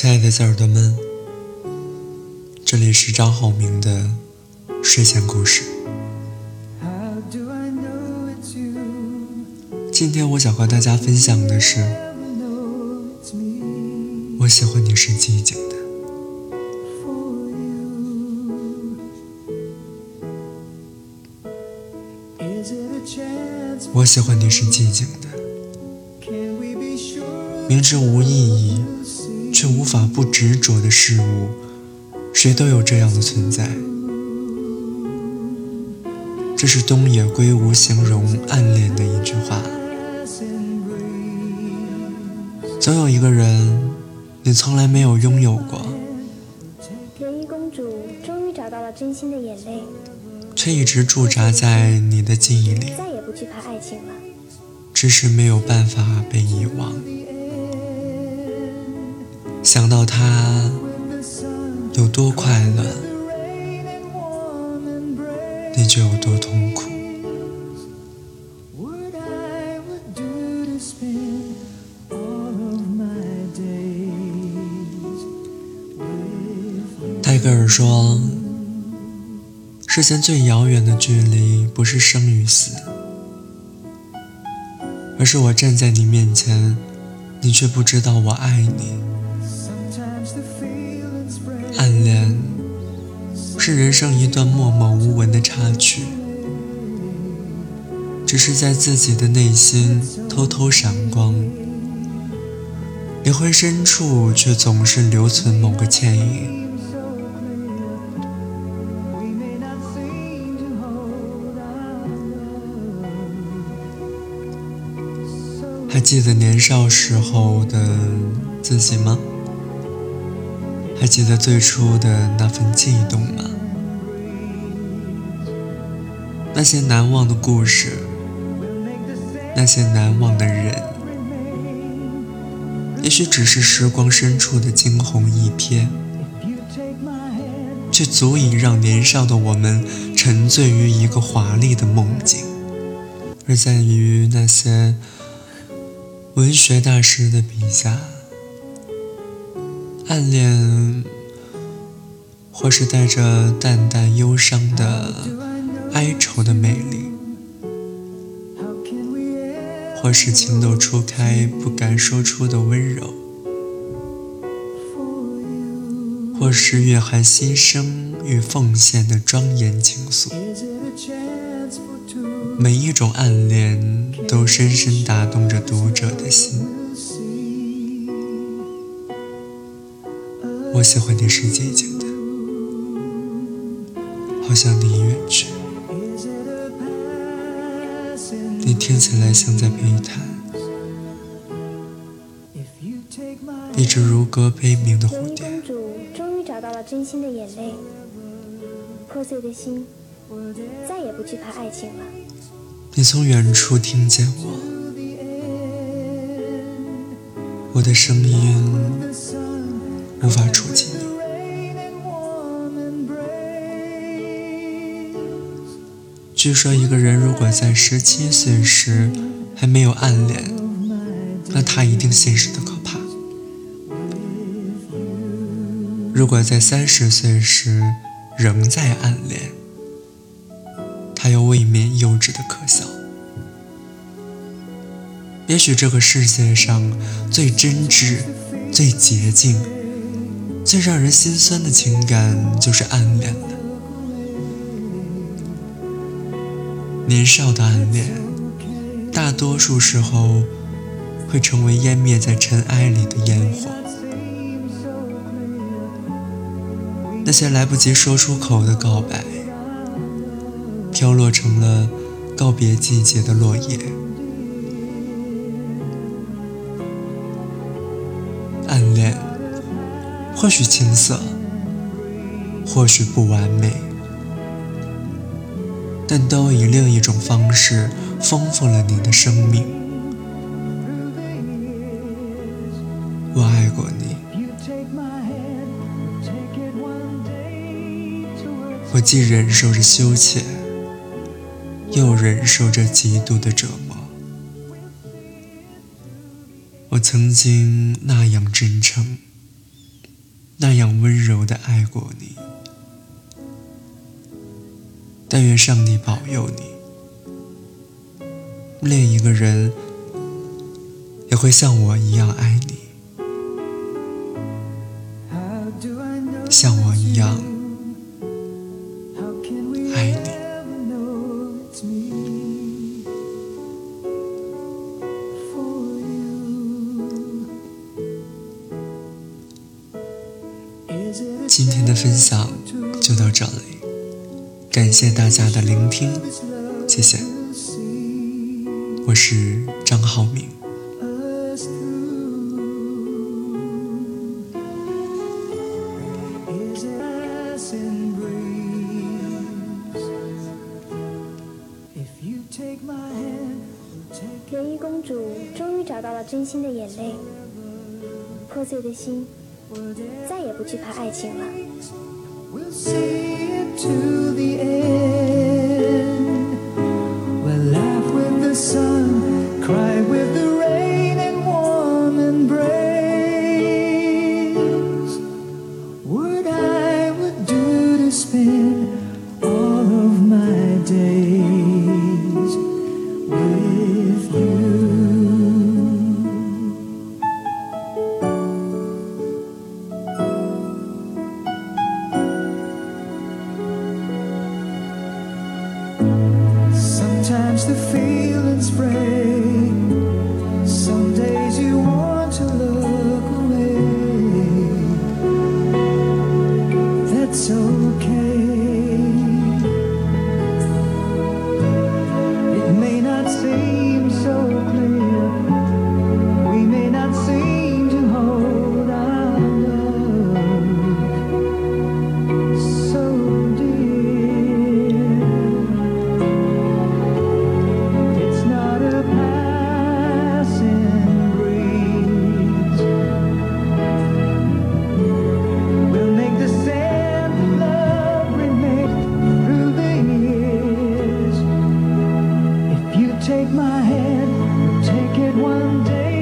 亲爱的小耳朵们，这里是张浩明的睡前故事。今天我想和大家分享的是，我喜欢你是寂静的。我喜欢你是寂静的，明知无意义，却无法不执着的事物，谁都有这样的存在。这是东野圭吾形容暗恋的一句话。总有一个人，你从来没有拥有过。人鱼公主终于找到了真心的眼泪。却一直驻扎在你的记忆里，再也不惧怕爱情了，只是没有办法被遗忘。想到他有多快乐，你就有多痛苦。泰戈尔说。世间最遥远的距离，不是生与死，而是我站在你面前，你却不知道我爱你。暗恋是人生一段默默无闻的插曲，只是在自己的内心偷偷闪光，灵魂深处却总是留存某个倩影。还记得年少时候的自己吗？还记得最初的那份悸动吗？那些难忘的故事，那些难忘的人，也许只是时光深处的惊鸿一瞥，却足以让年少的我们沉醉于一个华丽的梦境，而在于那些。文学大师的笔下，暗恋，或是带着淡淡忧伤的哀愁的魅力，或是情窦初开不敢说出的温柔，或是蕴含牺牲与奉献的庄严情愫。每一种暗恋都深深打动着读者的心。我喜欢你是寂静的，好像你已远去。你听起来像在悲叹，一只如歌悲鸣的蝴蝶。公主终于找到了真心的眼泪，破碎的心再也不惧怕爱情了。你从远处听见我，我的声音无法触及你。据说，一个人如果在十七岁时还没有暗恋，那他一定现实的可怕；如果在三十岁时仍在暗恋，他又未免幼稚的可笑。也许这个世界上最真挚、最洁净、最让人心酸的情感，就是暗恋了。年少的暗恋，大多数时候会成为湮灭在尘埃里的烟火。那些来不及说出口的告白。飘落成了告别季节的落叶。或许青涩，或许不完美，但都以另一种方式丰富了你的生命。我爱过你，我既忍受着羞怯。又忍受着极度的折磨，我曾经那样真诚，那样温柔的爱过你。但愿上帝保佑你，另一个人也会像我一样爱你，像我一样今天的分享就到这里。感谢大家的聆听，谢谢。我是张浩明。莲衣公主终于找到了真心的眼泪，破碎的心再也不惧怕爱情了。head, take it one day.